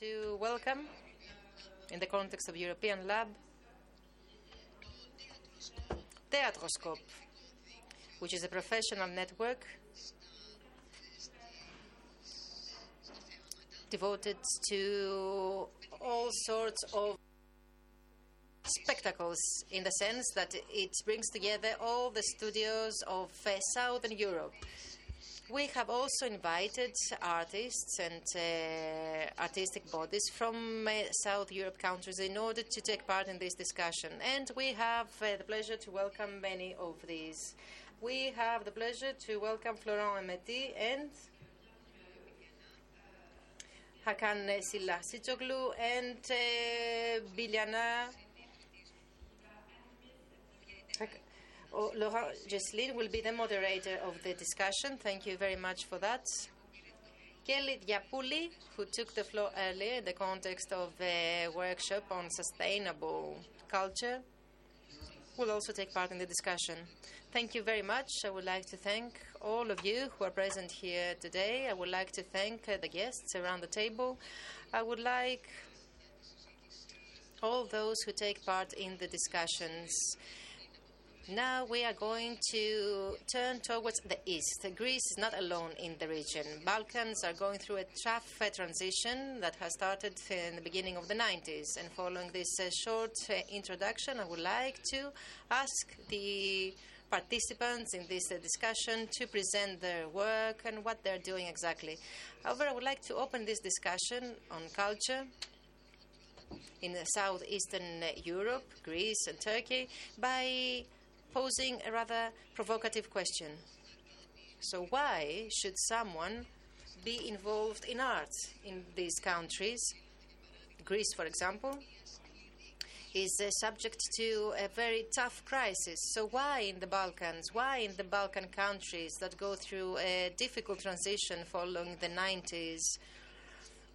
to welcome, in the context of European Lab, Teatroscope, which is a professional network devoted to all sorts of spectacles in the sense that it brings together all the studios of uh, Southern Europe. We have also invited artists and uh, artistic bodies from uh, South Europe countries in order to take part in this discussion. And we have uh, the pleasure to welcome many of these. We have the pleasure to welcome Florent Mehmeti and Hakan Silahsızoğlu and uh, Biljana Laurent Jesslin will be the moderator of the discussion. Thank you very much for that. Kelly Diapouli, who took the floor earlier in the context of the workshop on sustainable culture, will also take part in the discussion. Thank you very much. I would like to thank all of you who are present here today. I would like to thank uh, the guests around the table. I would like all those who take part in the discussions. Now we are going to turn towards the east. Greece is not alone in the region. Balkans are going through a tough uh, transition that has started in the beginning of the 90s. And following this uh, short uh, introduction, I would like to ask the participants in this discussion to present their work and what they're doing exactly. However, I would like to open this discussion on culture in southeastern Europe, Greece, and Turkey by posing a rather provocative question. So, why should someone be involved in art in these countries? Greece, for example, is uh, subject to a very tough crisis. So, why in the Balkans? Why in the Balkan countries that go through a difficult transition following the 90s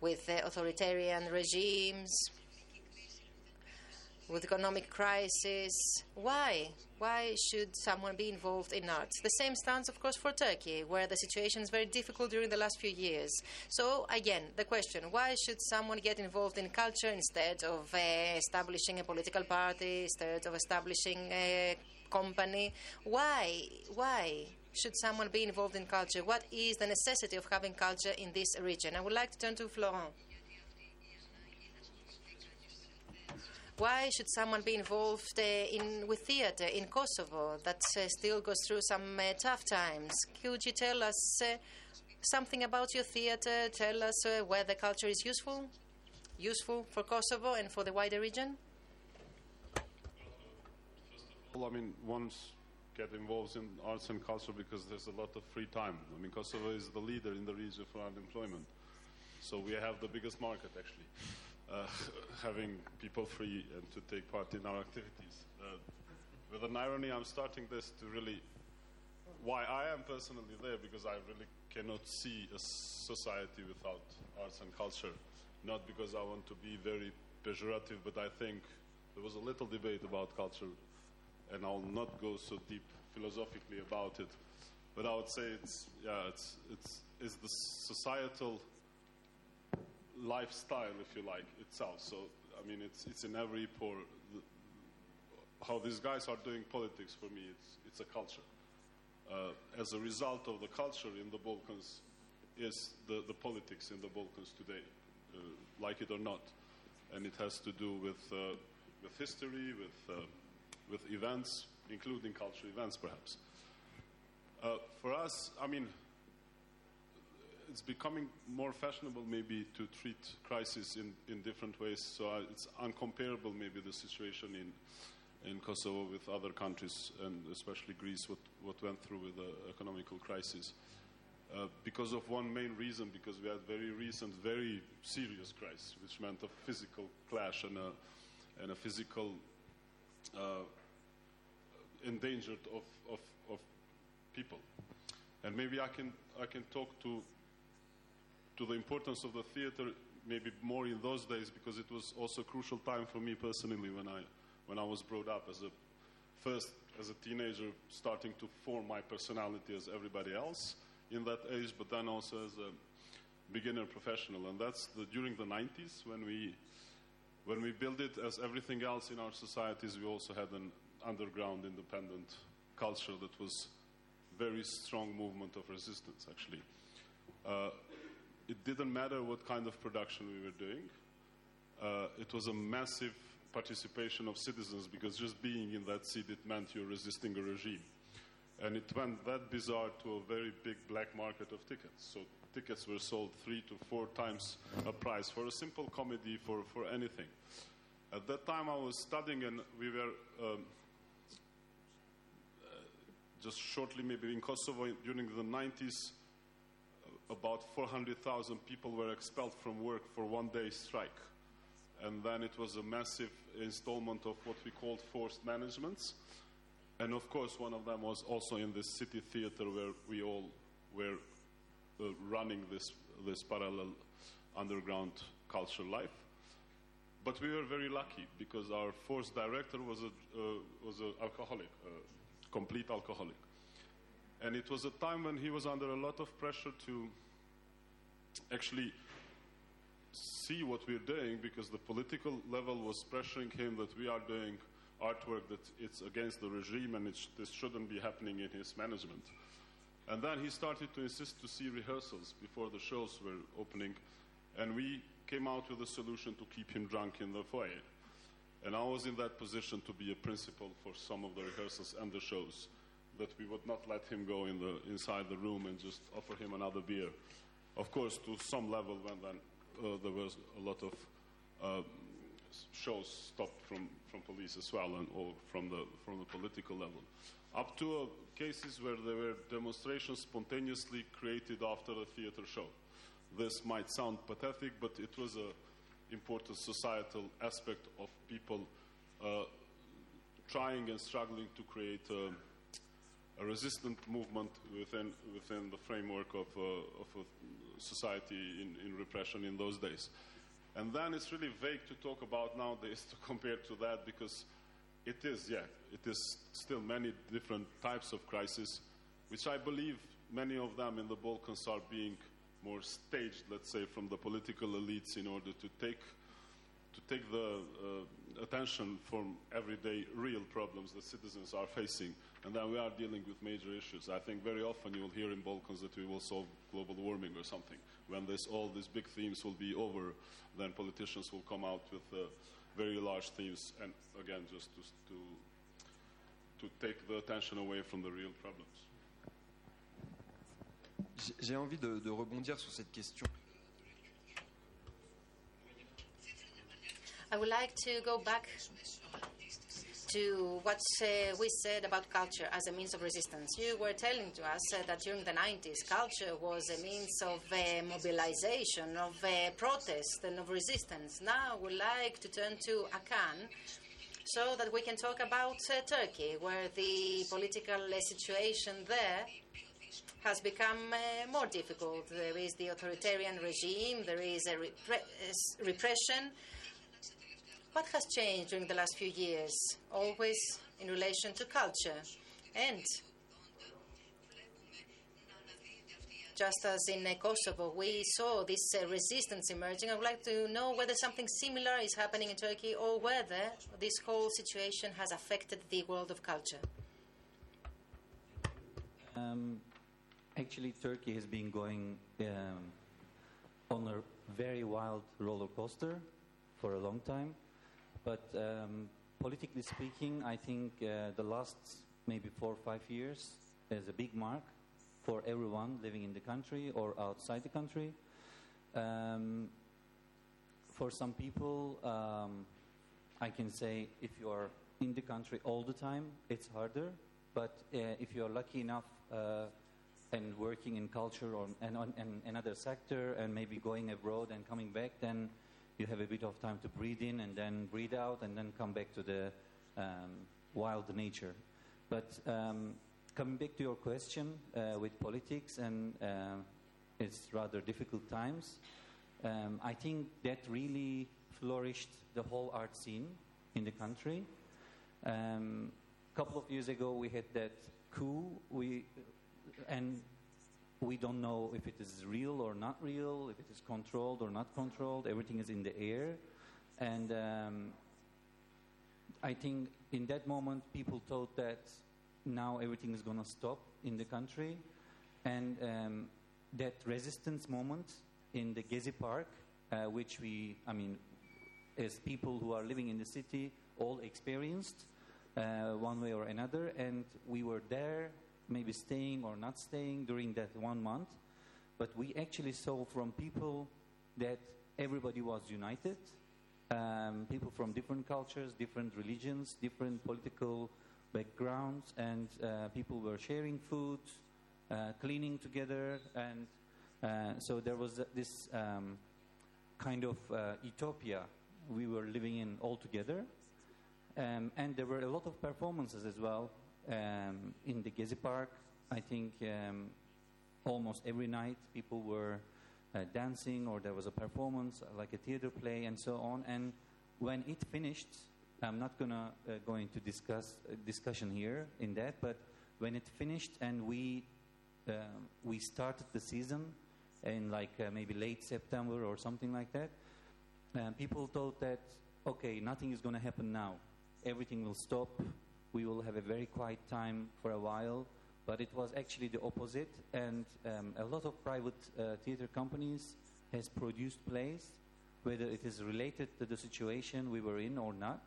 with uh, authoritarian regimes? With economic crisis. Why? Why should someone be involved in arts? The same stands, of course, for Turkey, where the situation is very difficult during the last few years. So, again, the question why should someone get involved in culture instead of uh, establishing a political party, instead of establishing a company? Why? Why? Should someone be involved in culture? What is the necessity of having culture in this region? I would like to turn to Florent. Why should someone be involved uh, in with theater in Kosovo that uh, still goes through some uh, tough times? Could you tell us something about your theater? Tell us uh, where the culture is useful, useful for Kosovo and for the wider region. Well, I mean, once get involved in arts and culture because there's a lot of free time. I mean, Kosovo is the leader in the region for unemployment, so we have the biggest market actually having people free and to take part in our activities. Uh, with an irony, I'm starting this to really why I am personally there because I really cannot see a society without arts and culture. Not because I want to be very pejorative, but I think there was a little debate about culture, and I'll not go so deep philosophically about it. But I would say it's yeah, it's it's is the societal lifestyle, if you like, itself. So, I mean, it's, it's in every pore. How these guys are doing politics for me, it's, it's a culture. Uh, as a result of the culture in the Balkans, is the, the politics in the Balkans today, uh, like it or not. And it has to do with, uh, with history, with, uh, with events, including cultural events, perhaps. Uh, for us, I mean, it's becoming more fashionable maybe to treat crisis in, in different ways. So uh, it's uncomparable maybe the situation in in Kosovo with other countries and especially Greece what, what went through with the economical crisis. Uh, because of one main reason, because we had very recent, very serious crisis, which meant a physical clash and a, and a physical uh, endangered of, of, of people. And maybe I can, I can talk to to the importance of the theater maybe more in those days because it was also a crucial time for me personally when I when I was brought up as a first as a teenager starting to form my personality as everybody else in that age but then also as a beginner professional, and that's the, during the 90s when we when we built it. As everything else in our societies, we also had an underground independent culture that was very strong movement of resistance. Actually, uh, it didn't matter what kind of production we were doing. Uh, it was a massive participation of citizens because just being in that seat it meant you're resisting a regime. And it went that bizarre to a very big black market of tickets. So tickets were sold three to four times a price for a simple comedy, for, for anything. At that time, I was studying, and we were um, uh, just shortly, maybe in Kosovo during the 90s, uh, about 400,000 people were expelled from work for one day strike. And then it was a massive installment of what we called forced managements. And of course, one of them was also in the city theater where we all were uh, running this, this parallel underground culture life. But we were very lucky because our force director was a uh, was an alcoholic, a complete alcoholic, and it was a time when he was under a lot of pressure to actually see what we're doing because the political level was pressuring him that we are doing artwork that it's against the regime and sh- this shouldn't be happening in his management. And then he started to insist to see rehearsals before the shows were opening, and we came out with a solution to keep him drunk in the foyer. And I was in that position to be a principal for some of the rehearsals and the shows, that we would not let him go in the, inside the room and just offer him another beer. Of course, to some level, when then uh, there was a lot of uh, shows stopped from, from police as well, and, or from the, from the political level up to uh, cases where there were demonstrations spontaneously created after a theater show. This might sound pathetic, but it was an important societal aspect of people uh, trying and struggling to create a, a, resistant movement within, within the framework of, uh, of a society in, in repression in those days. And then it's really vague to talk about nowadays to compare to that because it is, yeah. It is still many different types of crises, which I believe many of them in the Balkans are being more staged, let's say, from the political elites in order to take to take the uh, attention from everyday real problems that citizens are facing, and then we are dealing with major issues. I think very often you will hear in Balkans that we will solve global warming or something. When this, all these big themes will be over, then politicians will come out with uh, very large themes, and again, just to, to, to take the attention away from the real problems. J'ai envie de, de rebondir sur cette question. I would like to go back to what uh, we said about culture as a means of resistance. You were telling to us uh, that during the 90s, culture was a means of uh, mobilization, of uh, protest, and of resistance. Now we'd like to turn to Akan so that we can talk about uh, Turkey, where the political uh, situation there has become more difficult. There is the authoritarian regime, there is a repre- repression what has changed during the last few years? Always in relation to culture. And just as in Kosovo, we saw this uh, resistance emerging. I would like to know whether something similar is happening in Turkey or whether this whole situation has affected the world of culture. Um, actually, Turkey has been going um, on a very wild roller coaster for a long time. But um, politically speaking, I think uh, the last maybe four or five years is a big mark for everyone living in the country or outside the country. Um, for some people, um, I can say if you are in the country all the time, it's harder. But uh, if you are lucky enough uh, and working in culture or and, and another sector and maybe going abroad and coming back, then you have a bit of time to breathe in and then breathe out and then come back to the um, wild nature. But um, coming back to your question uh, with politics and uh, it's rather difficult times, um, I think that really flourished the whole art scene in the country. A um, couple of years ago, we had that coup, we, and we don't know if it is real or not real, if it is controlled or not controlled. Everything is in the air, and um, I think in that moment people thought that now everything is going to stop in the country, and um, that resistance moment in the Gezi Park, uh, which we, I mean, as people who are living in the city, all experienced uh, one way or another, and we were there, maybe staying or not staying during that one month, but we actually saw from people that everybody was united. Um, people from different cultures, different religions, different political backgrounds, and uh, people were sharing food, uh, cleaning together, and uh, so there was this um, kind of uh, utopia we were living in all together. Um, and there were a lot of performances as well um, in the Gezi Park. I think um, almost every night people were uh, dancing or there was a performance like a theater play and so on. And when it finished, I'm not gonna uh, go into discuss uh, discussion here in that, but when it finished and we um, we started the season in like uh, maybe late September or something like that, uh, people thought that okay, nothing is going to happen now. Everything will stop. We will have a very quiet time for a while. But it was actually the opposite, and um, a lot of private uh, theater companies has produced plays, whether it is related to the situation we were in or not.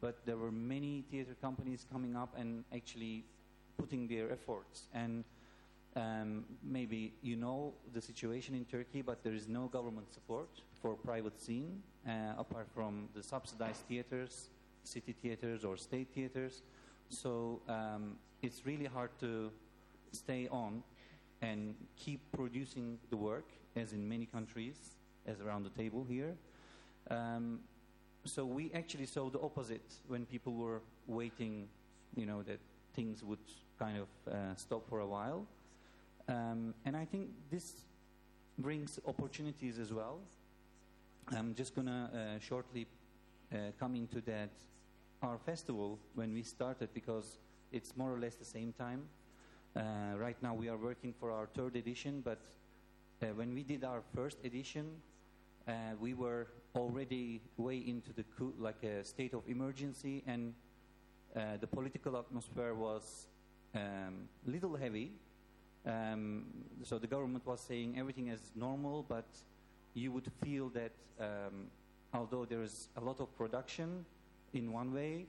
But there were many theater companies coming up and actually putting their efforts. And um, maybe you know the situation in Turkey, but there is no government support for private scene uh, apart from the subsidized theaters, city theaters or state theaters. So um, it's really hard to stay on and keep producing the work, as in many countries, as around the table here. Um, so we actually saw the opposite when people were waiting, you know, that things would kind of uh, stop for a while. Um, and I think this brings opportunities as well. I'm just going to uh, shortly uh, come into that. Our festival, when we started, because it's more or less the same time. Uh, right now, we are working for our third edition, but uh, when we did our first edition, uh, we were already way into the coup, like a state of emergency, and uh, the political atmosphere was um, little heavy um, so the government was saying everything is normal, but you would feel that um, although there is a lot of production in one way,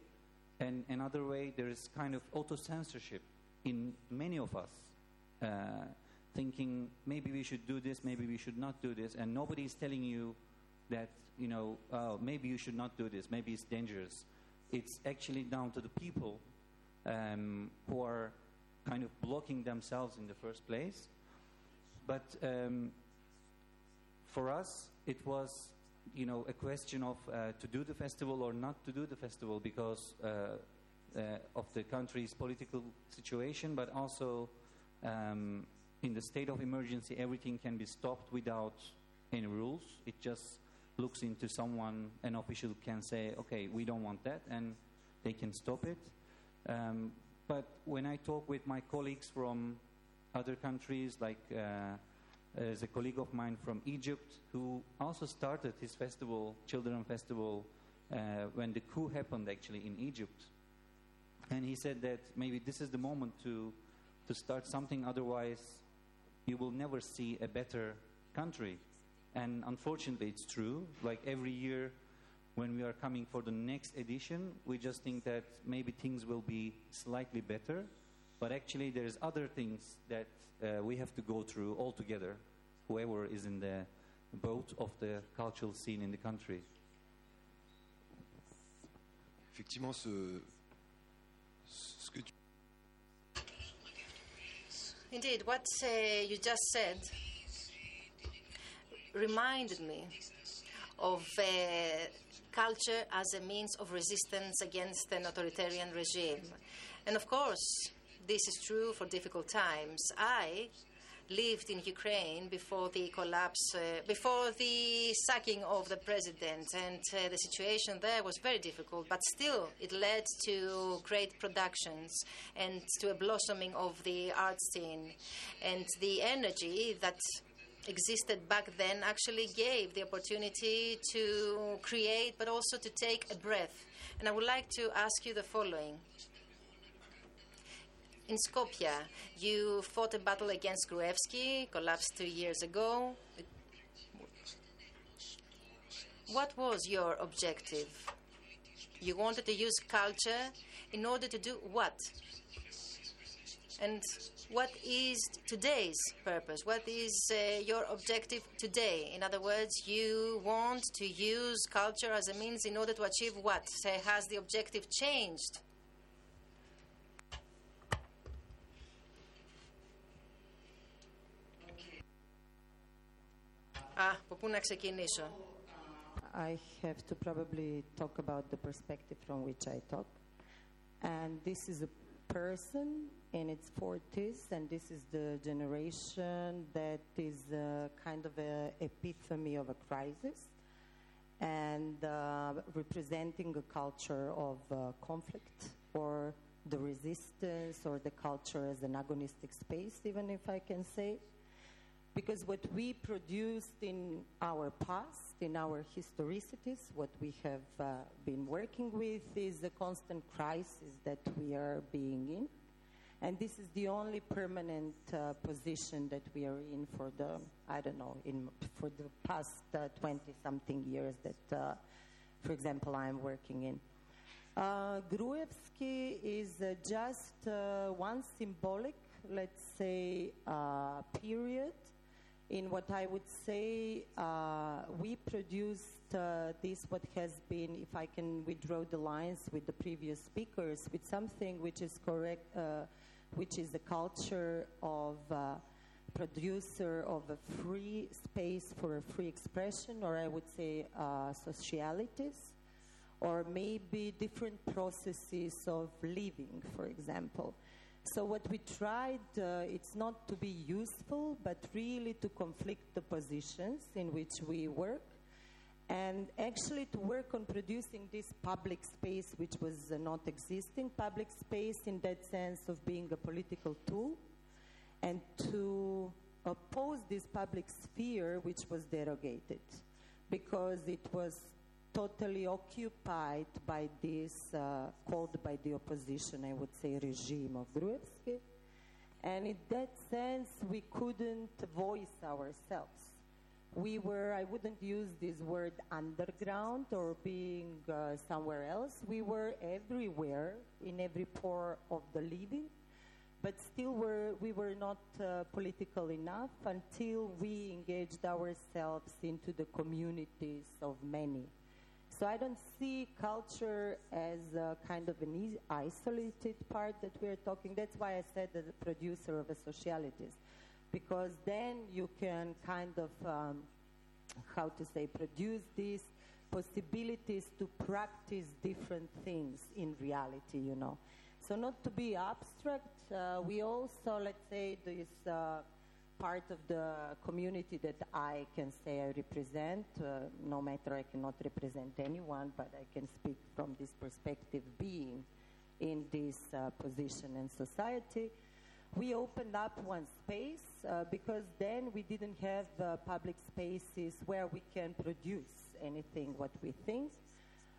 and another way there is kind of auto censorship in many of us, uh, thinking maybe we should do this, maybe we should not do this, and nobody is telling you that you know oh, maybe you should not do this, maybe it's dangerous. It's actually down to the people um, who are kind of blocking themselves in the first place. But um, for us, it was, you know, a question of uh, to do the festival or not to do the festival because uh, uh, of the country's political situation, but also um, in the state of emergency, everything can be stopped without any rules. It just looks into someone, an official can say, okay, we don't want that, and they can stop it. Um, but when I talk with my colleagues from other countries, like uh, there's a colleague of mine from Egypt who also started his festival, Children Festival, uh, when the coup happened actually in Egypt. And he said that maybe this is the moment to, to start something, otherwise, you will never see a better country. And unfortunately, it's true. Like every year, when we are coming for the next edition, we just think that maybe things will be slightly better, but actually there's other things that uh, we have to go through altogether, whoever is in the boat of the cultural scene in the country. Effectivement, ce, ce que tu... Indeed, what uh, you just said reminded me of uh, culture as a means of resistance against an authoritarian regime. And of course, this is true for difficult times. I lived in Ukraine before the collapse, uh, before the sacking of the president, and uh, the situation there was very difficult. But still, it led to great productions and to a blossoming of the art scene, and the energy that existed back then actually gave the opportunity to create, but also to take a breath. And I would like to ask you the following. In Skopje, you fought a battle against Gruevski, collapsed two years ago. What was your objective? You wanted to use culture in order to do what? And what is today's purpose? What is uh, your objective today? In other words, you want to use culture as a means in order to achieve what? Has the objective changed? Α, από πού να ξεκινήσω. I have to probably talk about the perspective from which I talk. And this is a person in its 40s, and this is the generation that is uh, kind of an epitome of a crisis and uh, representing a culture of uh, conflict or the resistance or the culture as an agonistic space, even if I can say. Because what we produced in our past, in our historicities, what we have uh, been working with is the constant crisis that we are being in. And this is the only permanent uh, position that we are in for the, I don't know, in, for the past 20 something years that, uh, for example, I'm working in. Uh, Gruevski is uh, just uh, one symbolic, let's say, uh, period in what I would say uh, we produced uh, this, what has been, if I can withdraw the lines with the previous speakers, with something which is correct, uh, which is the culture of producer of a free space for a free expression, or I would say socialities, or maybe different processes of living, for example. So what we tried, uh, it's not to be useful, but really to conflict the positions in which we work, and actually to work on producing this public space which was uh, not existing, public space in that sense of being a political tool, and to oppose this public sphere which was derogated, because it was totally occupied by this, uh, called by the opposition, I would say, regime of Gruevski. And in that sense, we couldn't voice ourselves. We were, I wouldn't use this word underground or being uh, somewhere else. We were everywhere, in every pore of the living, but still were, we were not uh, political enough until we engaged ourselves into the communities of many so I don't see culture as a kind of an isolated part that we're talking. That's why I said the producer of a socialities, because then you can kind of, um, how to say, produce these possibilities to practice different things in reality, you know. So not to be abstract, uh, we also, let's say, this uh, part of the community that I can say I represent, uh, no matter I cannot represent anyone, but I can speak from this perspective being in this uh, position in society. We opened up one space uh, because then we didn't have uh, public spaces where we can produce anything what we think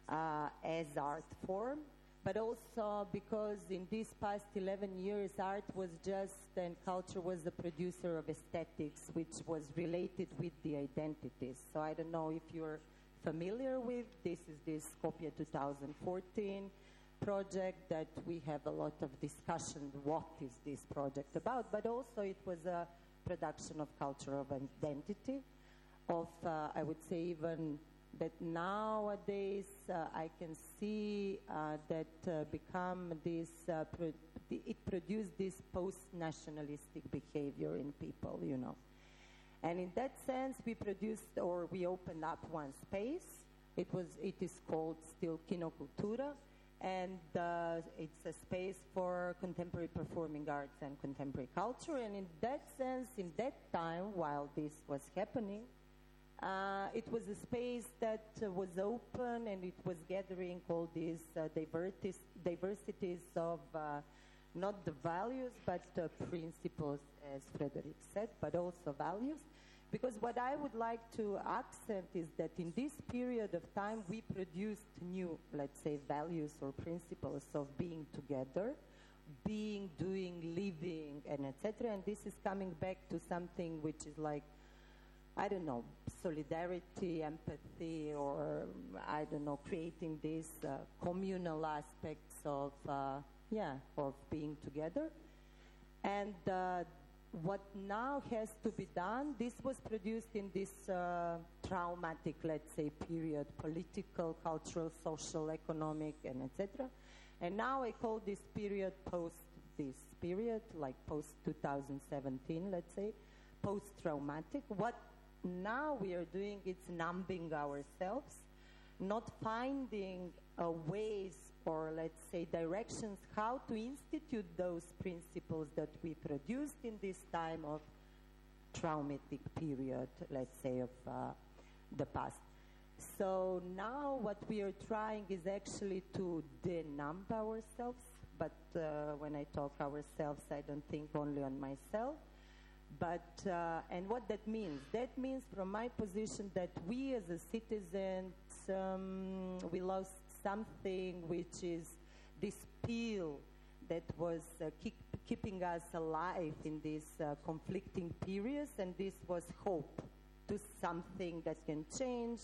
uh, as art form but also because in these past 11 years, art was just, and culture was the producer of aesthetics, which was related with the identities. So I don't know if you're familiar with, this is this Skopje 2014 project that we have a lot of discussion, what is this project about, but also it was a production of culture of identity, of, uh, I would say even that nowadays uh, I can see uh, that uh, become this, uh, pro- it produced this post-nationalistic behavior in people, you know. And in that sense, we produced or we opened up one space. It was, it is called still Kinokultura. and uh, it's a space for contemporary performing arts and contemporary culture. And in that sense, in that time, while this was happening, uh, it was a space that uh, was open and it was gathering all these uh, diversities, diversities of uh, not the values but the principles, as Frederick said, but also values. Because what I would like to accent is that in this period of time we produced new, let's say, values or principles of being together, being, doing, living, and etc. And this is coming back to something which is like I don't know, solidarity, empathy, or I don't know, creating these uh, communal aspects of, uh, yeah, of being together. And uh, what now has to be done, this was produced in this uh, traumatic, let's say, period, political, cultural, social, economic, and etc. And now I call this period post this period, like post 2017, let's say, post traumatic. What now we are doing it's numbing ourselves, not finding uh, ways or let's say directions how to institute those principles that we produced in this time of traumatic period, let's say, of uh, the past. So now what we are trying is actually to denumb ourselves, but uh, when I talk ourselves, I don't think only on myself, but, uh, and what that means? That means, from my position, that we as a citizens, um, we lost something which is this peel that was uh, keep, keeping us alive in these uh, conflicting periods, and this was hope to something that can change,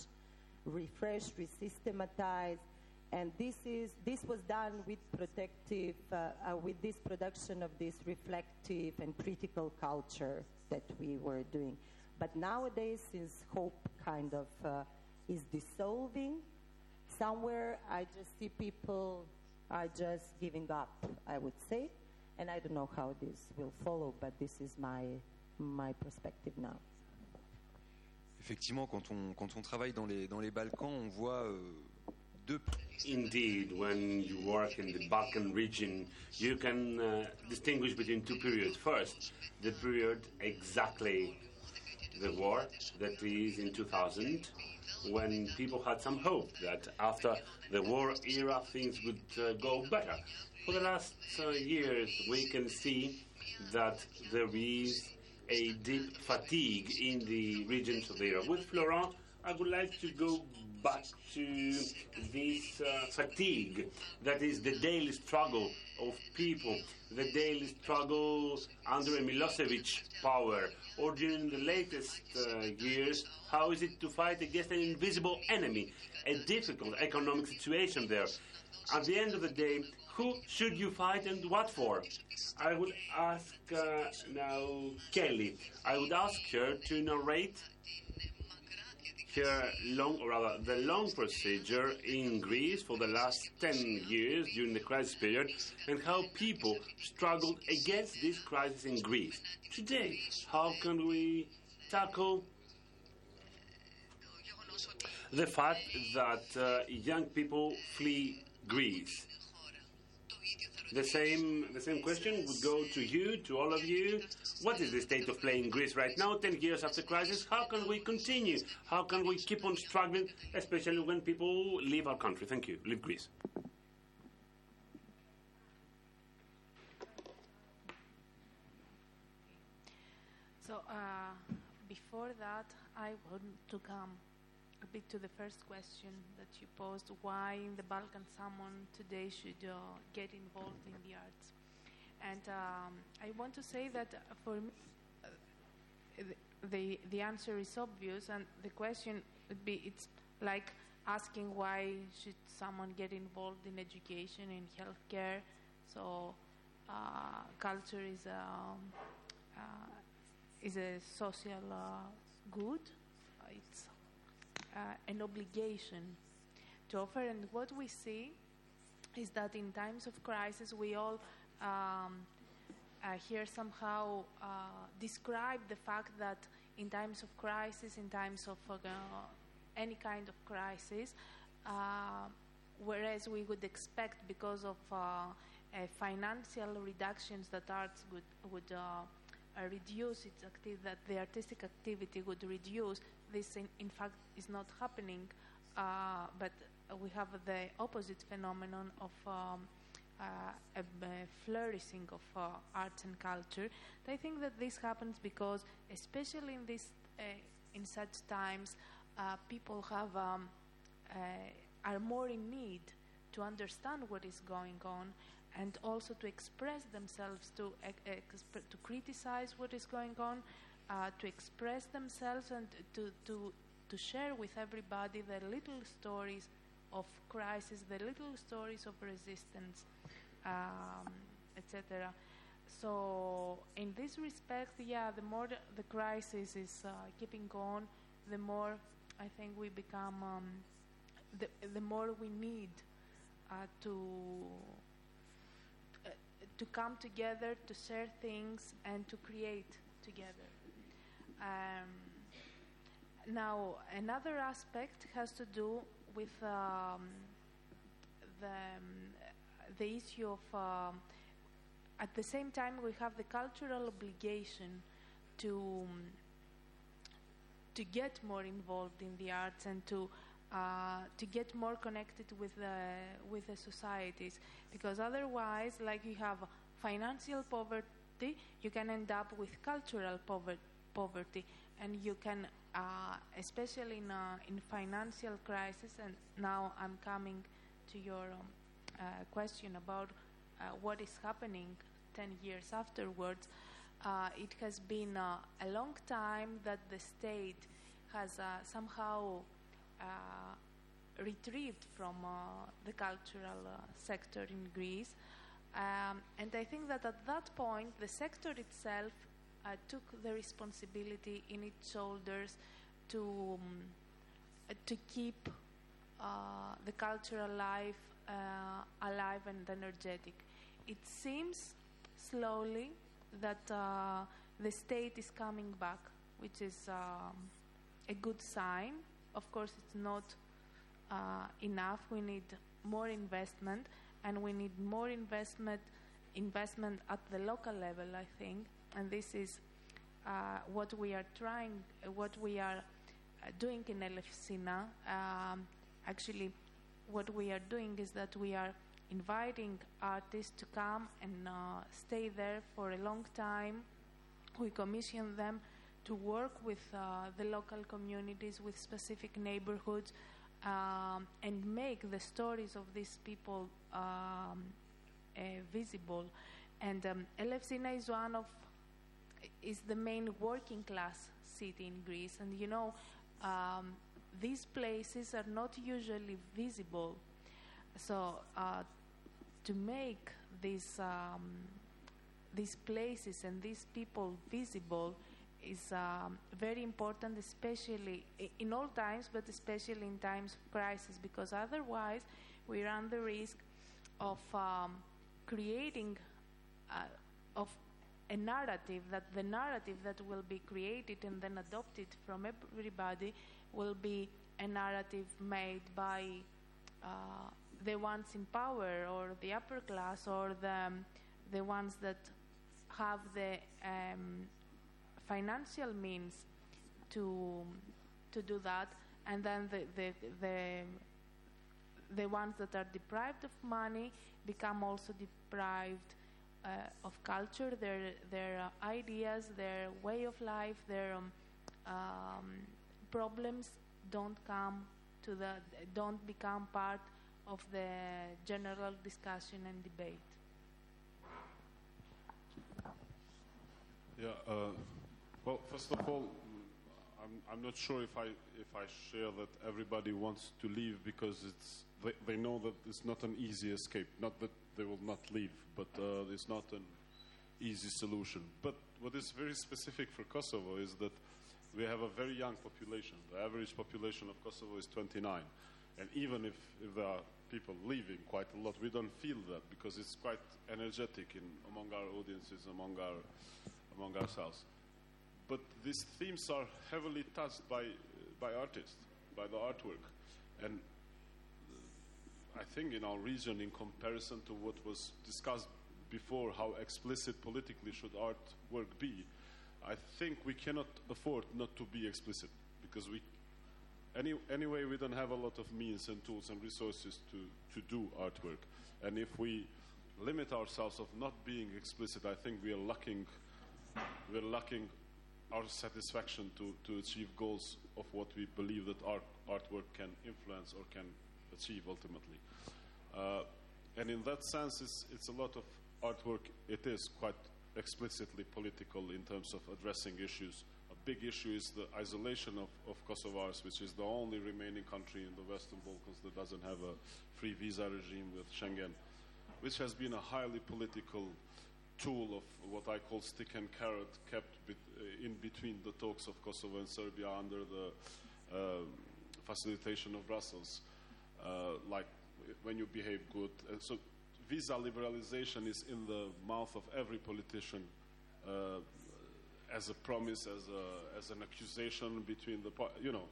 refresh, resystematize, and this is this was done with protective uh, uh, with this production of this reflective and critical culture that we were doing but nowadays since hope kind of uh, is dissolving somewhere i just see people are just giving up i would say and i don't know how this will follow but this is my my perspective now Effectivement, quand on, quand on travaille dans les, dans les Balkans, on voit euh. Indeed, when you work in the Balkan region, you can uh, distinguish between two periods. First, the period exactly the war that is in 2000, when people had some hope that after the war era things would uh, go better. For the last uh, years, we can see that there is a deep fatigue in the regions of Europe. With Florent, I would like to go back to this uh, fatigue that is the daily struggle of people, the daily struggle under a Milosevic power, or during the latest uh, years, how is it to fight against an invisible enemy, a difficult economic situation there. At the end of the day, who should you fight and what for? I would ask uh, now Kelly, I would ask her to narrate her long, or rather, the long procedure in Greece for the last 10 years during the crisis period and how people struggled against this crisis in Greece. Today, how can we tackle the fact that uh, young people flee Greece? The same, the same question would go to you, to all of you. What is the state of play in Greece right now, 10 years after crisis? How can we continue? How can we keep on struggling, especially when people leave our country? Thank you. Leave Greece. So, uh, before that, I want to come a bit to the first question that you posed why in the Balkan someone today should uh, get involved in the arts. And um, I want to say that for me, uh, the, the answer is obvious, and the question would be it's like asking why should someone get involved in education, in healthcare. So, uh, culture is a, uh, is a social uh, good. Uh, an obligation to offer. And what we see is that in times of crisis, we all um, uh, here somehow uh, describe the fact that in times of crisis, in times of uh, any kind of crisis, uh, whereas we would expect because of uh, uh, financial reductions that arts would would reduce its activity, that the artistic activity would reduce. This, in, in fact, is not happening, uh, but we have the opposite phenomenon of um, uh, a, a flourishing of uh, arts and culture. I think that this happens because, especially in this, uh, in such times, uh, people have um, uh, are more in need to understand what is going on and also to express themselves, to, to criticize what is going on, uh, to express themselves, and to, to, to share with everybody the little stories of crisis, the little stories of resistance, um, etc. So, in this respect, yeah, the more the, crisis is uh, keeping on, the more I think we become, um, the, the more we need uh, to to come together, to share things, and to create together. Um, now, another aspect has to do with um, the, um, the issue of, um, at the same time, we have the cultural obligation to, to get more involved in the arts and to uh, to get more connected with the with the societies. Because otherwise like you have financial poverty you can end up with cultural pover- poverty and you can uh, especially in uh, in financial crisis and now I'm coming to your um, uh, question about uh, what is happening 10 years afterwards it has been a long time that the state has somehow uh, retrieved from uh, the cultural uh, sector in Greece. Um, and I think that at that point, the sector itself took the responsibility in its shoulders to, um, to keep the cultural life alive and energetic. It seems slowly that uh, the state is coming back, which is um, a good sign. Of course, it's not uh, enough. We need more investment, and we need more investment investment at the local level. I think, and this is uh, what we are trying, what we are uh, doing in Elefsina. Um, actually, what we are doing is that we are inviting artists to come and uh, stay there for a long time. We commission them to work with uh, the local communities, with specific neighborhoods, um, and make the stories of these people um, uh, visible. And um, Elefsina is one of is the main working class city in Greece, and you know um, these places are not usually visible. So uh, to make these um, these places and these people visible is um, very important, especially in all times, but especially in times of crisis, because otherwise we run the risk of um, creating uh, of a narrative that the narrative that will be created and then adopted from everybody will be a narrative made by uh, the ones in power or the upper class or the the ones that have the um, financial means to to do that, and then the the the, the ones that are deprived of money become also deprived uh, of culture, their their uh, ideas, their way of life, their um, um, problems don't come to the don't become part of the general discussion and debate. Yeah. Uh well, first of all, I'm, I'm not sure if I, if I share that everybody wants to leave because it's, they, they know that it's not an easy escape. Not that they will not leave, but uh, it's not an easy solution. But what is very specific for Kosovo is that we have a very young population. The average population of Kosovo is 29. And even if, if there are people leaving quite a lot, we don't feel that because it's quite energetic in, among our audiences, among, our, among ourselves but these themes are heavily touched by, by artists, by the artwork. And I think in our region, in comparison to what was discussed before, how explicit politically should artwork be, I think we cannot afford not to be explicit because we, any, anyway, we don't have a lot of means and tools and resources to, to do artwork. And if we limit ourselves of not being explicit, I think we are lacking, we're lacking our satisfaction to, to achieve goals of what we believe that art, artwork can influence or can achieve ultimately. Uh, and in that sense, it's, it's a lot of artwork. It is quite explicitly political in terms of addressing issues. A big issue is the isolation of, of Kosovars, which is the only remaining country in the Western Balkans that doesn't have a free visa regime with Schengen, which has been a highly political tool of what I call stick and carrot kept uh, in between the talks of Kosovo and Serbia under the uh, facilitation of Brussels, uh, like when you behave good. And so visa liberalization is in the mouth of every politician uh, as a promise, as, a, as an accusation between the, you know,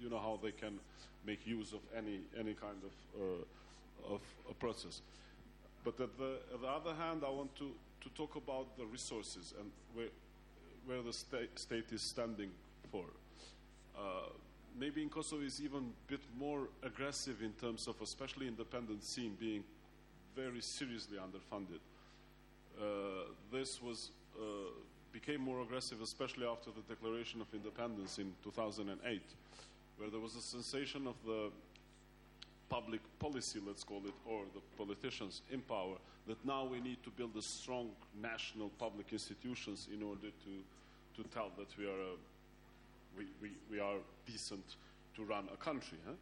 you know how they can make use of any, any kind of, uh, of a process. But at the, at the other hand, I want to, to talk about the resources and where, where the state, state is standing for. Uh, maybe in Kosovo is even a bit more aggressive in terms of, especially independent scene being very seriously underfunded. Uh, this was uh, became more aggressive, especially after the declaration of independence in 2008, where there was a sensation of the public policy, let's call it, or the politicians in power, that now we need to build a strong national public institutions in order to, to tell that we are, a, we, we, we are decent to run a country. Huh?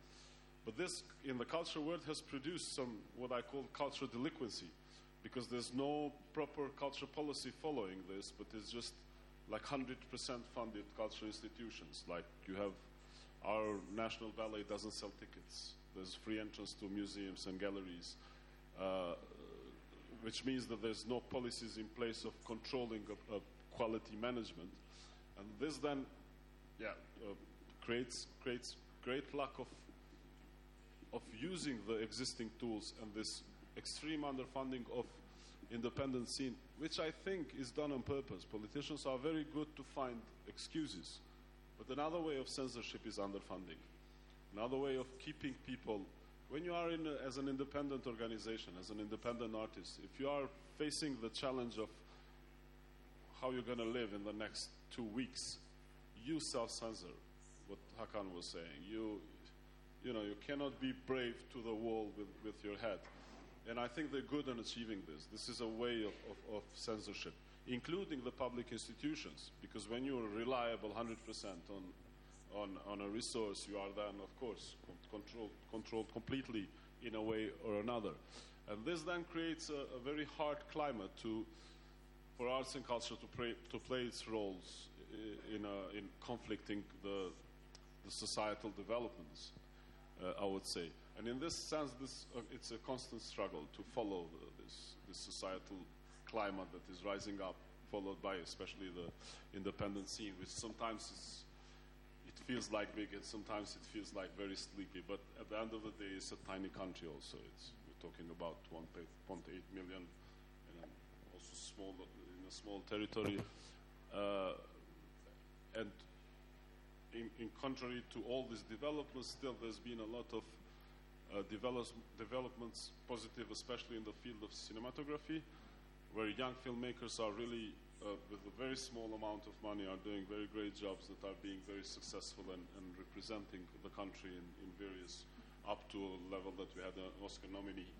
But this, in the cultural world, has produced some what I call cultural delinquency, because there's no proper cultural policy following this, but it's just like 100% funded cultural institutions. Like you have our National Ballet doesn't sell tickets. There's free entrance to museums and galleries, uh, which means that there's no policies in place of controlling of, of quality management. And this then, yeah, uh, creates, creates great lack of, of using the existing tools and this extreme underfunding of independent scene, which I think is done on purpose. Politicians are very good to find excuses. But another way of censorship is underfunding. Another way of keeping people, when you are in a, as an independent organization, as an independent artist, if you are facing the challenge of how you're going to live in the next two weeks, you self-censor. What Hakan was saying, you, you know, you cannot be brave to the wall with, with your head. And I think they're good in achieving this. This is a way of, of, of censorship, including the public institutions, because when you're reliable 100% on on, on a resource, you are then, of course, controlled, controlled completely in a way or another. And this then creates a, a very hard climate to, for arts and culture to, pray, to play its roles in, a, in conflicting the, the societal developments, uh, I would say. And in this sense, this, uh, it's a constant struggle to follow the, this, this societal climate that is rising up, followed by especially the independent scene, which sometimes is feels like big and sometimes it feels like very sleepy. But at the end of the day, it's a tiny country also. It's, we're talking about 1.8 million and also small, in a small territory. Uh, and in, in, contrary to all these developments, still there's been a lot of uh, develop, developments, positive, especially in the field of cinematography, where young filmmakers are really uh, with a very small amount of money are doing very great jobs that are being very successful and, and representing the country in, in, various up to a level that we had an Oscar nominee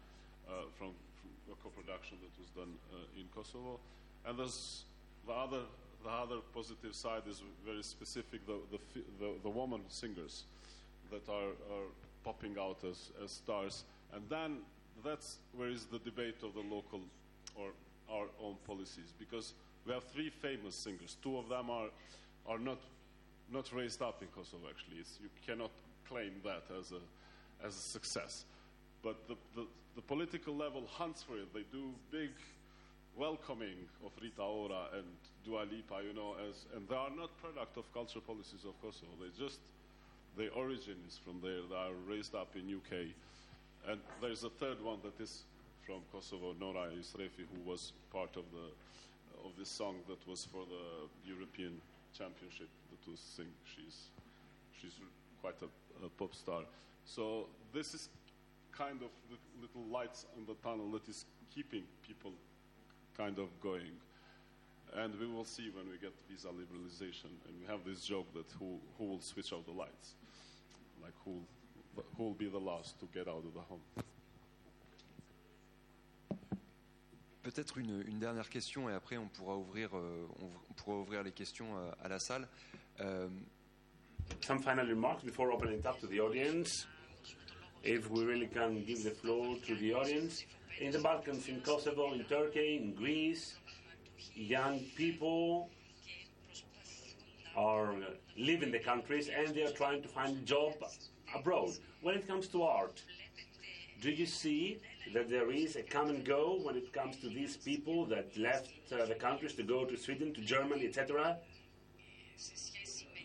uh, from, from, a co-production that was done uh, in Kosovo. And there's the other the other positive side is very specific the the, the, the woman singers that are, are popping out as, as stars. And then that's where is the debate of the local or our own policies because we have three famous singers. Two of them are, are not, not raised up in Kosovo, actually. It's, you cannot claim that as a, as a success. But the, the, the, political level hunts for it. They do big welcoming of Rita Ora and Dua Lipa, you know, as, and they are not product of culture policies of Kosovo. They just, their origin is from there. They are raised up in UK. And there's a third one that is from Kosovo, Nora Istrefi, who was part of the of this song that was for the European Championship. That was sing. She's she's quite a, a pop star. So this is kind of the little lights in the tunnel that is keeping people kind of going. And we will see when we get visa liberalization, and we have this joke that who who will switch out the lights, like who who will be the last to get out of the home. Peut-être une, une dernière question et après on pourra ouvrir, euh, on, on pourra ouvrir les questions euh, à la salle. Euh, Some final remarks before opening it up to the audience. If we really can give the floor to the audience. In the Balkans, in Kosovo, in Turkey, in Greece, young people are leaving the countries and they are trying to find a job abroad. When it comes to art, do you see that there is a come and go when it comes to these people that left uh, the countries to go to Sweden, to Germany, etc.?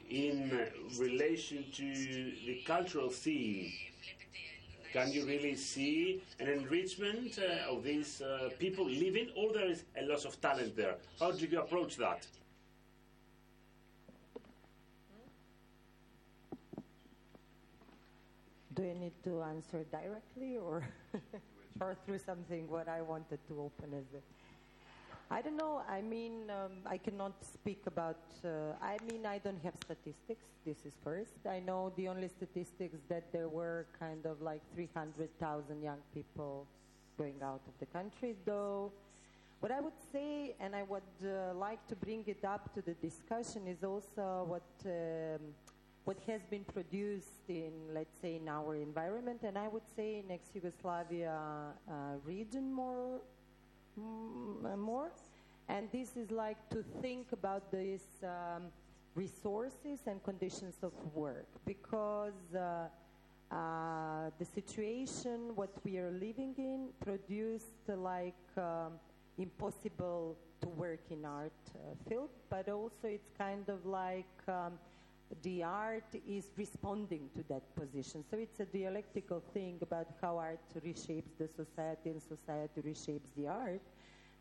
In relation to the cultural scene, can you really see an enrichment uh, of these uh, people living, or there is a loss of talent there? How do you approach that? Do you need to answer directly or or through something what I wanted to open as a I don't know. I mean, um, I cannot speak about. Uh, I mean, I don't have statistics. This is first. I know the only statistics that there were kind of like 300,000 young people going out of the country, though. What I would say, and I would uh, like to bring it up to the discussion, is also what um, what has been produced in, let's say, in our environment, and I would say in ex-Yugoslavia uh, region more more. And this is like to think about these um, resources and conditions of work because uh, uh, the situation what we are living in produced like um, impossible to work in art uh, field, but also it's kind of like um, the art is responding to that position. So it's a dialectical thing about how art reshapes the society and society reshapes the art.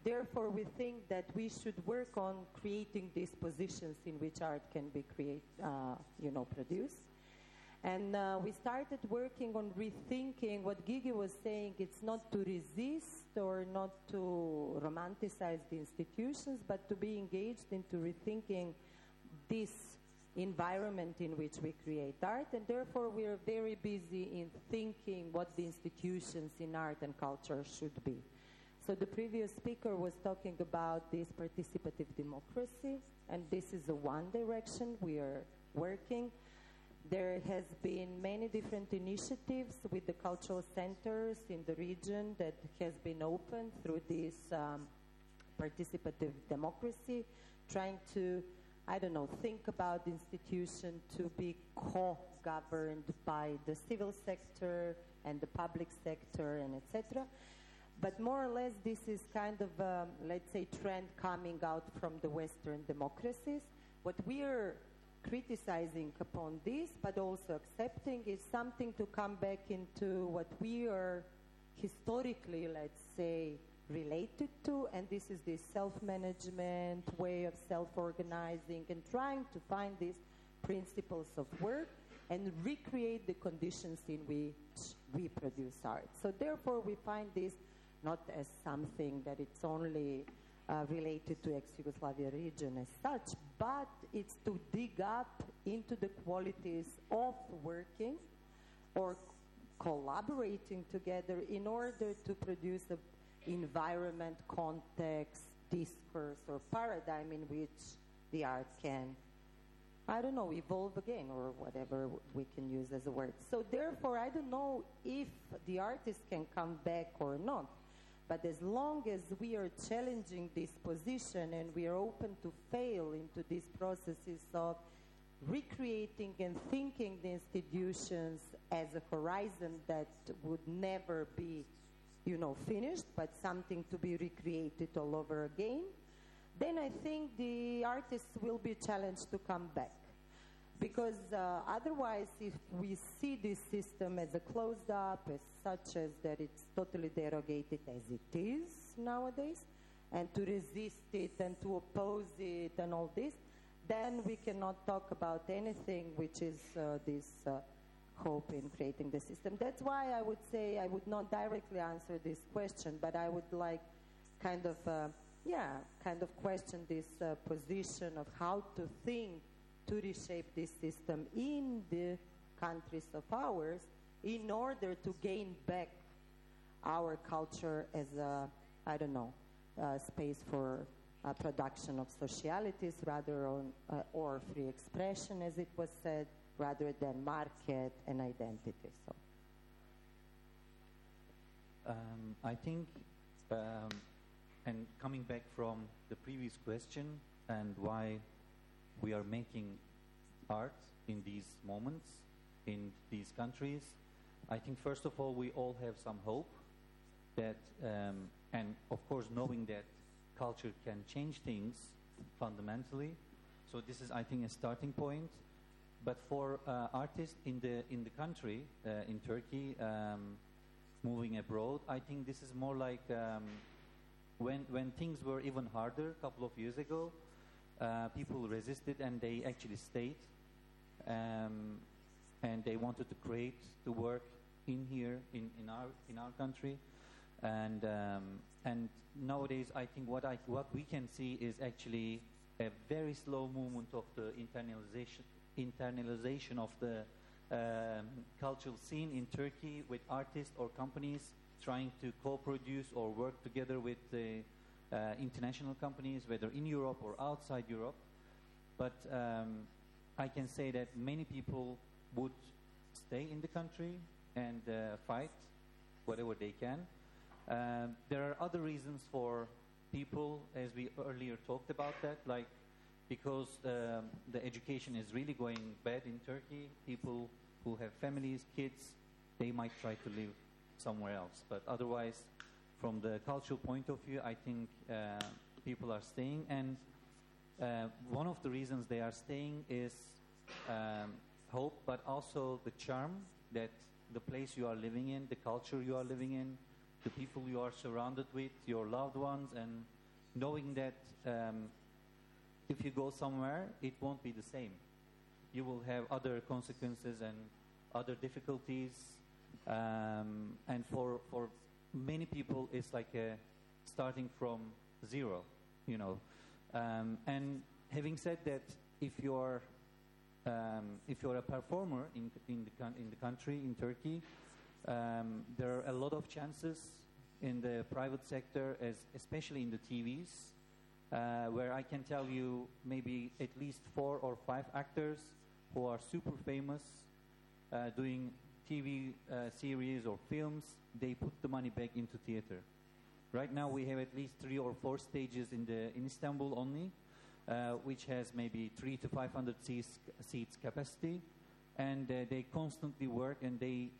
Therefore, we think that we should work on creating these positions in which art can be create, uh, you know, produced. And uh, we started working on rethinking what Gigi was saying. It's not to resist or not to romanticize the institutions, but to be engaged into rethinking this environment in which we create art. And therefore, we are very busy in thinking what the institutions in art and culture should be. So the previous speaker was talking about this participative democracy, and this is the one direction we are working. There has been many different initiatives with the cultural centers in the region that has been opened through this um, participative democracy, trying to, I don't know, think about the institution to be co-governed by the civil sector and the public sector and etc. But more or less, this is kind of, um, let's say, trend coming out from the Western democracies. What we are criticizing upon this, but also accepting, is something to come back into what we are historically, let's say, related to, and this is the self-management way of self-organizing and trying to find these principles of work and recreate the conditions in which we produce art. So therefore, we find this not as something that it's only uh, related to ex-Yugoslavia region as such, but it's to dig up into the qualities of working or collaborating together in order to produce an environment, context, discourse, or paradigm in which the arts can, I don't know, evolve again or whatever we can use as a word. So therefore, I don't know if the artist can come back or not. But as long as we are challenging this position and we are open to fail into these processes of recreating and thinking the institutions as a horizon that would never be, you know, finished, but something to be recreated all over again, then I think the artists will be challenged to come back. Because uh, otherwise, if we see this system as a closed up, as such as that it's totally derogated as it is nowadays, and to resist it and to oppose it and all this, then we cannot talk about anything which is uh, this uh, hope in creating the system. That's why I would say I would not directly answer this question, but I would like kind of, uh, yeah, kind of question this uh, position of how to think to reshape this system in the countries of ours in order to gain back our culture as a, I don't know, space for production of socialities rather on, uh, or free expression, as it was said, rather than market and identity. So. Um, I think, um, and coming back from the previous question and why we are making art in these moments, in these countries, I think first of all we all have some hope that, um, and of course knowing that culture can change things fundamentally. So this is, I think, a starting point. But for uh, artists in the in the country, uh, in Turkey, um, moving abroad, I think this is more like um, when when things were even harder a couple of years ago. Uh, people resisted and they actually stayed, um, and they wanted to create the work in here in, in our in our country, and um, and nowadays I think what I what we can see is actually a very slow movement of the internalization internalization of the um, cultural scene in Turkey with artists or companies trying to co-produce or work together with the uh, international companies, whether in Europe or outside Europe. But um, I can say that many people would stay in the country and uh, fight whatever they can. Um, there are other reasons for people, as we earlier talked about that, like because um, the education is really going bad in Turkey. People who have families, kids, they might try to live somewhere else. But otherwise, from the cultural point of view, I think uh, people are staying. And uh, one of the reasons they are staying is um, hope, but also the charm that the place you are living in, the culture you are living in, the people you are surrounded with, your loved ones, and knowing that um, if you go somewhere, it won't be the same. You will have other consequences and other difficulties. Um, and for, for many people, it's like a starting from zero, you know. Um, and having said that, if you're um, if you're a performer in, in, the, in the country, in Turkey, um, there are a lot of chances in the private sector, as, especially in the TVs, uh, where I can tell you maybe at least four or five actors who are super famous uh, doing TV uh, series or films, they put the money back into theater. Right now we have at least three or four stages in, the, in Istanbul only, uh, which has maybe three to 500 seats, seats capacity. And uh, they constantly work and they,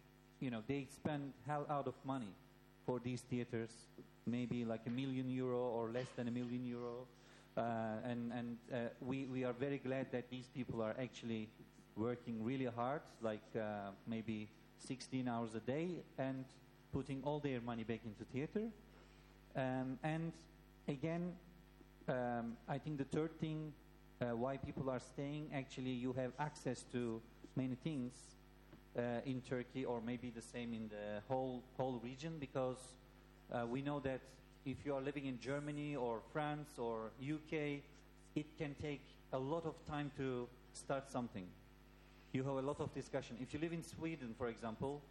you know, they spend hell out of money for these theaters maybe like a million euro or less than a million euro. Uh, and and uh, we, we are very glad that these people are actually working really hard, like uh, maybe 16 hours a day, and putting all their money back into theater. Um, and again, um, I think the third thing uh, why people are staying, actually, you have access to many things uh, in Turkey, or maybe the same in the whole whole region, because uh, we know that if you are living in Germany or France or UK, it can take a lot of time to start something. You have a lot of discussion. If you live in Sweden, for example,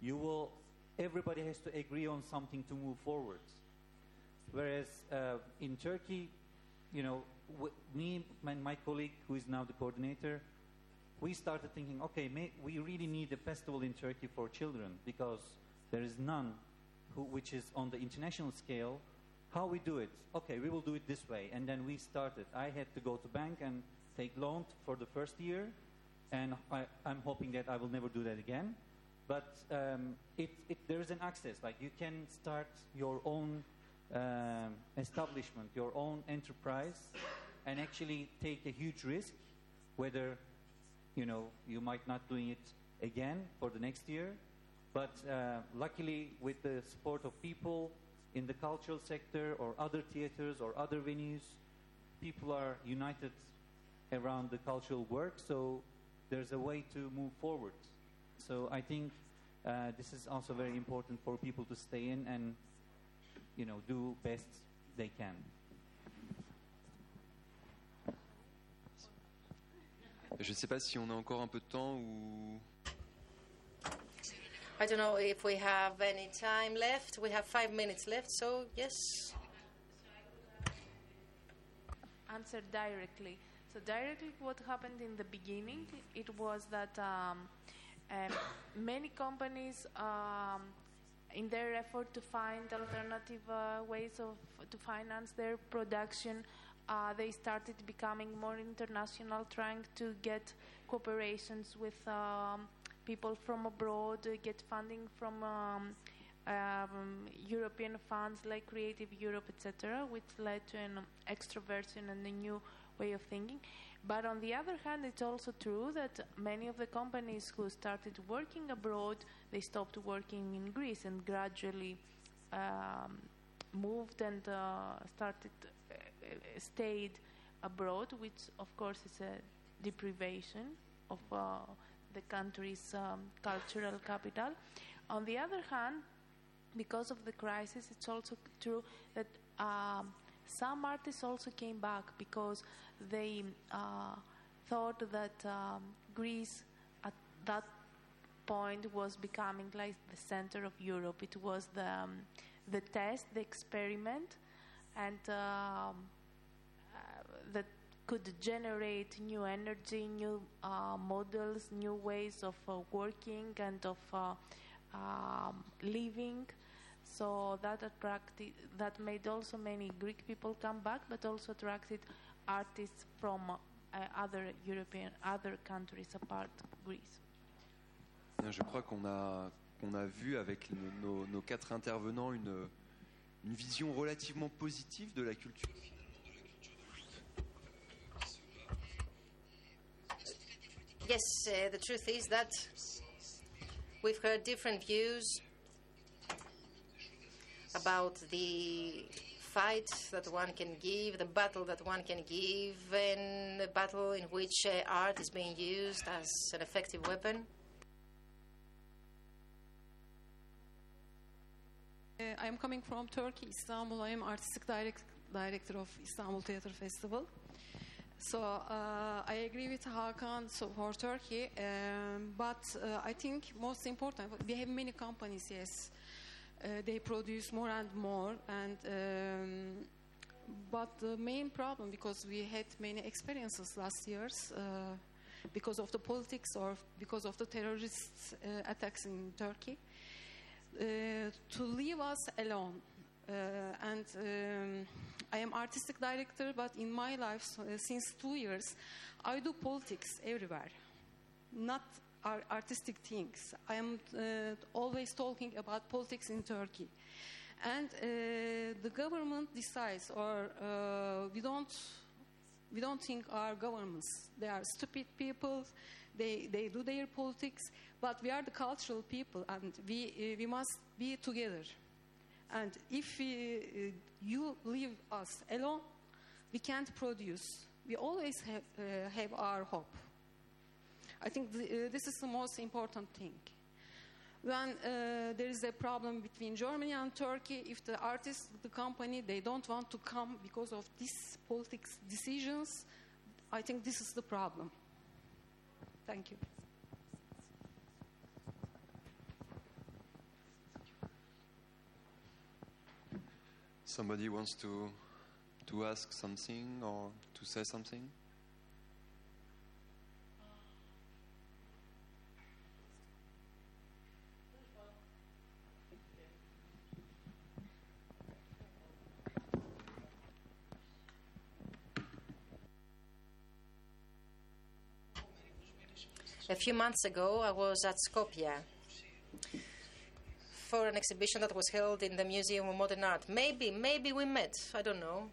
you will everybody has to agree on something to move forward. Whereas uh, in Turkey, you know, me and my colleague, who is now the coordinator, we started thinking, okay, may, we really need a festival in Turkey for children because there is none who, which is on the international scale, how we do it. Okay, we will do it this way. And then we started. I had to go to bank and take loan for the first year, and I, am hoping that I will never do that again. But um, it, it, there is an access. Like you can start your own um, establishment, your own enterprise, and actually take a huge risk, whether you know, you might not doing it again for the next year. But uh, luckily, with the support of people in the cultural sector or other theaters or other venues, people are united around the cultural work. So there's a way to move forward. So I think uh, this is also very important for people to stay in and, you know, do best they can. Je ne sais pas si on a encore un peu de temps ou. I don't know if we have any time left. We have five minutes left, so yes. answer directly. So directly, what happened in the beginning, it was that um, um, many companies, um, in their effort to find alternative uh, ways of to finance their production, uh, they started becoming more international, trying to get cooperations with um, people from abroad, get funding from um, um, European funds like Creative Europe, etc., which led to an extroversion and a new way of thinking. But on the other hand, it's also true that many of the companies who started working abroad, they stopped working in Greece and gradually um, moved and uh, started uh, stayed abroad, which of course is a deprivation of uh, the country's um, cultural capital. On the other hand, because of the crisis, it's also true that um, some artists also came back because they uh, thought that um, Greece at that point was becoming like the center of Europe. It was the um, the test, the experiment, and uh, could generate new energy, new uh, models, new ways of uh, working and of uh, um, living. So that attracted, that made also many Greek people come back, but also attracted artists from uh, other European, other countries apart Greece. Je crois qu'on a, qu'on a vu avec nos, nos- quatre intervenants une, une vision relativement positive de la culture. Yes, uh, the truth is that we've heard different views about the fight that one can give, the battle that one can give, and the battle in which uh, art is being used as an effective weapon. Uh, I'm coming from Turkey, Istanbul. I am artistic direct, director of Istanbul Theatre Festival. So uh, I agree with Hakan for Turkey, um, but uh, I think most important we have many companies. Yes, uh, they produce more and more, and um, but the main problem because we had many experiences last years. Uh, because of the politics or because of the terrorist uh, attacks in Turkey, uh, to leave us alone. Uh, and um, I am artistic director, but in my life, uh, since two years, I do politics everywhere, not ar- artistic things. I am uh, always talking about politics in Turkey. And uh, the government decides, or uh, we don't we don't think our governments they are stupid people they, they do their politics but we are the cultural people and we, uh, we must be together and if we, uh, you leave us alone we can't produce we always have, uh, have our hope i think th- uh, this is the most important thing when uh, there is a problem between Germany and Turkey, if the artist, the company, they don't want to come because of these politics decisions, I think this is the problem. Thank you. Somebody wants to, to ask something or to say something? A few months ago, I was at Skopje for an exhibition that was held in the Museum of Modern Art. Maybe, maybe we met. I don't know.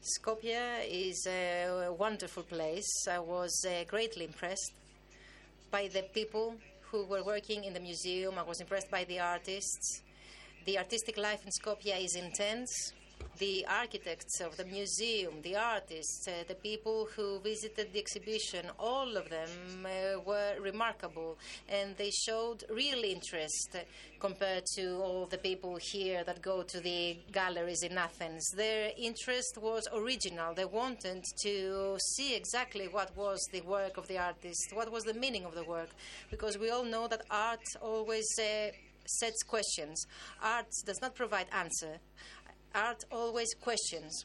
Skopje is a wonderful place. I was uh, greatly impressed by the people who were working in the museum. I was impressed by the artists. The artistic life in Skopje is intense. The architects of the museum, the artists, uh, the people who visited the exhibition, all of them uh, were remarkable and they showed real interest compared to all the people here that go to the galleries in Athens. Their interest was original. They wanted to see exactly what was the work of the artist, what was the meaning of the work, because we all know that art always uh, sets questions. Art does not provide answer. Art always questions.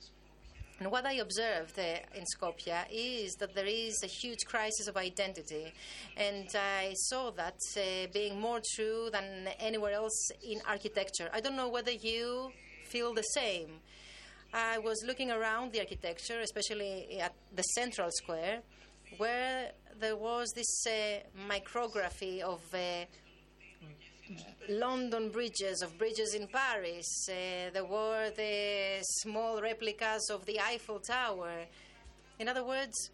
And what I observed uh, in Skopje is that there is a huge crisis of identity. And I saw that uh, being more true than anywhere else in architecture. I don't know whether you feel the same. I was looking around the architecture, especially at the central square, where there was this uh, micrography of uh, London bridges, of bridges in Paris. Uh, there were the small replicas of the Eiffel Tower. In other words,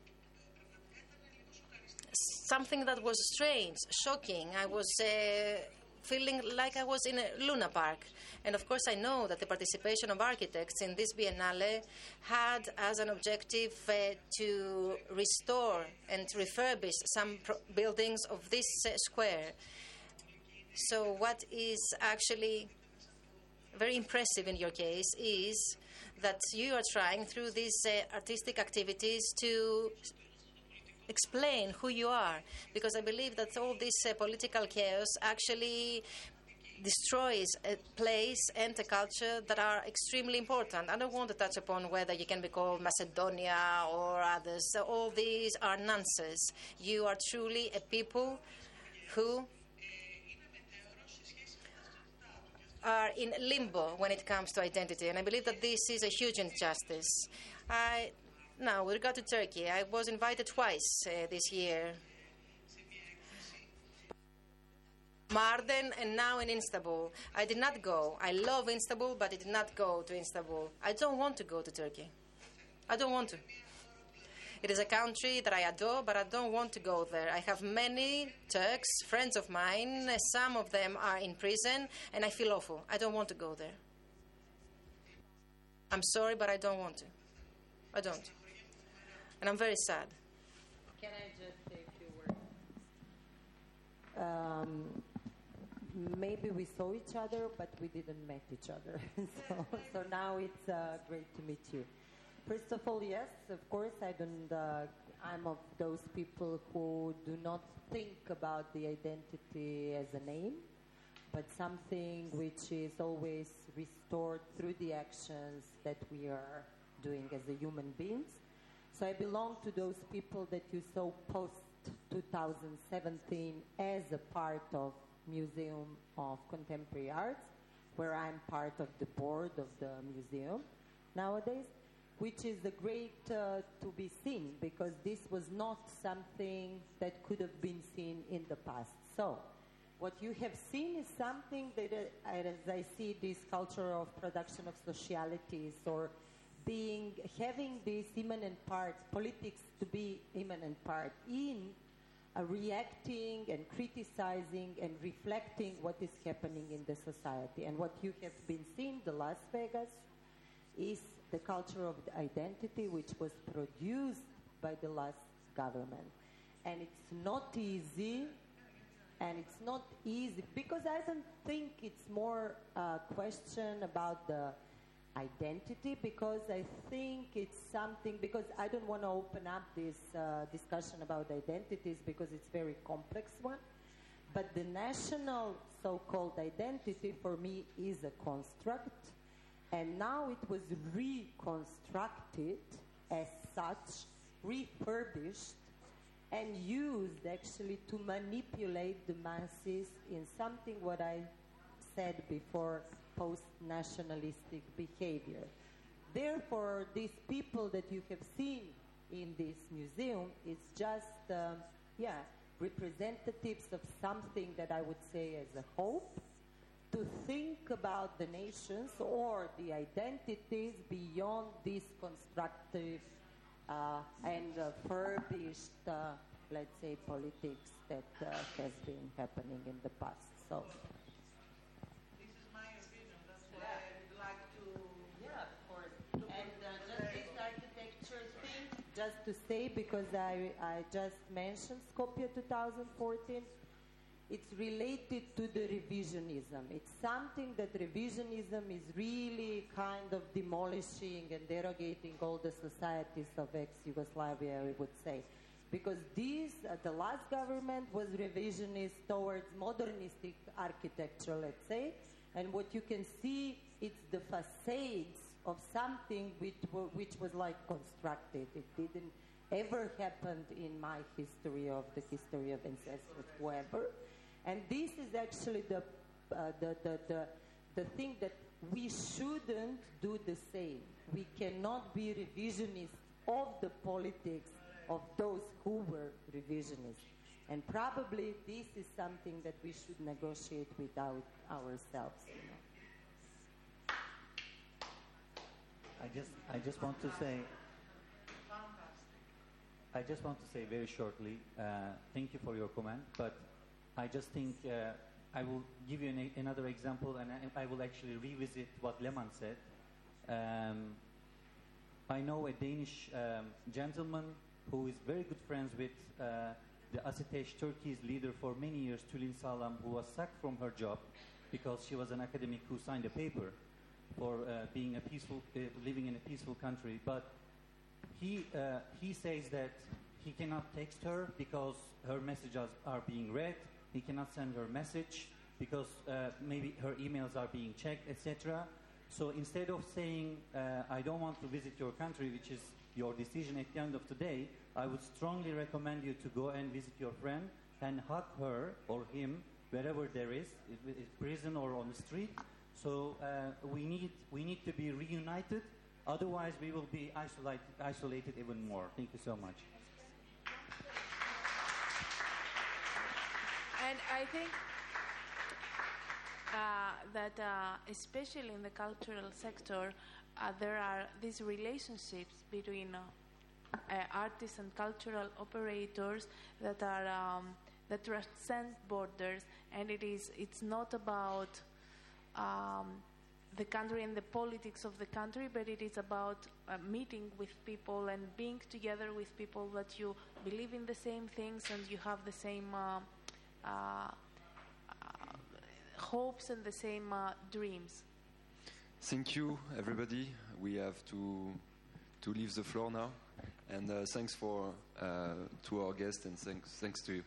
something that was strange, shocking. I was uh, feeling like I was in a Luna Park. And of course, I know that the participation of architects in this Biennale had as an objective uh, to restore and refurbish some pro- buildings of this uh, square. So, what is actually very impressive in your case is that you are trying through these uh, artistic activities to explain who you are because I believe that all this uh, political chaos actually destroys a place and a culture that are extremely important. I don't want to touch upon whether you can be called Macedonia or others. All these are nonsense. You are truly a people who are in limbo when it comes to identity, and I believe that this is a huge injustice. I, now, with regard to Turkey, I was invited twice uh, this year. Mardin and now in Istanbul. I did not go. I love Istanbul, but I did not go to Istanbul. I don't want to go to Turkey. I don't want to. It is a country that I adore, but I don't want to go there. I have many Turks, friends of mine. Some of them are in prison, and I feel awful. I don't want to go there. I'm sorry, but I don't want to. I don't. And I'm very sad. Can I just say a few words? Um, maybe we saw each other, but we didn't meet each other. so, so now it's uh, great to meet you. First of all, yes, of course, I don't. Uh, I'm of those people who do not think about the identity as a name, but something which is always restored through the actions that we are doing as a human beings. So I belong to those people that you saw post 2017 as a part of Museum of Contemporary Arts, where I'm part of the board of the museum nowadays, which is a great uh, to be seen because this was not something that could have been seen in the past. So, what you have seen is something that, uh, as I see this culture of production of socialities or being having this immanent part, politics to be immanent part in uh, reacting and criticizing and reflecting what is happening in the society. And what you have been seeing, the Las Vegas, is the culture of identity which was produced by the last government. And it's not easy, and it's not easy because I don't think it's more a question about the identity because I think it's something because I don't want to open up this uh, discussion about identities because it's very complex one. But the national so-called identity for me is a construct and now it was reconstructed as such, refurbished, and used actually to manipulate the masses in something what I said before post nationalistic behavior. Therefore, these people that you have seen in this museum is just, um, yeah, representatives of something that I would say as a hope to think about the nations or the identities beyond this constructive uh, and uh, furbished, uh, let's say, politics that uh, has been happening in the past. So. This is my opinion. That's why I would like to. Yeah, of course. And uh, just this architecture thing, just to say, because I, I just mentioned Skopje 2014, it's related to the revisionism. It's something that revisionism is really kind of demolishing and derogating all the societies of ex-Yugoslavia, I would say. Because this, uh, the last government was revisionist towards modernistic architecture, let's say, and what you can see, it's the facades of something which, which was like constructed. It didn't ever happen in my history of the history of ancestors, whoever. And this is actually the, uh, the, the, the, the thing that we shouldn't do the same. We cannot be revisionists of the politics of those who were revisionists. And probably this is something that we should negotiate without ourselves. You know. I just, I just want to say, I just want to say very shortly, uh, thank you for your comment, but I just think uh, I will give you an, another example and I, I will actually revisit what Lehman said. Um, I know a Danish um, gentleman who is very good friends with uh, the ASSITEJ Turkey's leader for many years, Tülin Sağlam, who was sacked from her job because she was an academic who signed a paper for uh, being a peaceful, uh, living in a peaceful country. But he, uh, he says that he cannot text her because her messages are being read. He cannot send her message because uh, maybe her emails are being checked, etc. So instead of saying, uh, I don't want to visit your country, which is your decision at the end of the day, I would strongly recommend you to go and visit your friend and hug her or him wherever there is, is prison or on the street. So uh, we, need, we need to be reunited, otherwise we will be isolated, isolated even more. Thank you so much. And I think uh, that, uh, especially in the cultural sector, uh, there are these relationships between uh, uh, artists and cultural operators that are um, that transcend borders, and it is it's not about um, the country and the politics of the country, but it is about uh, meeting with people and being together with people that you believe in the same things and you have the same uh, hopes and the same uh, dreams. Thank you, everybody. We have to to leave the floor now, and uh, thanks for uh, to our guests and thanks thanks to you.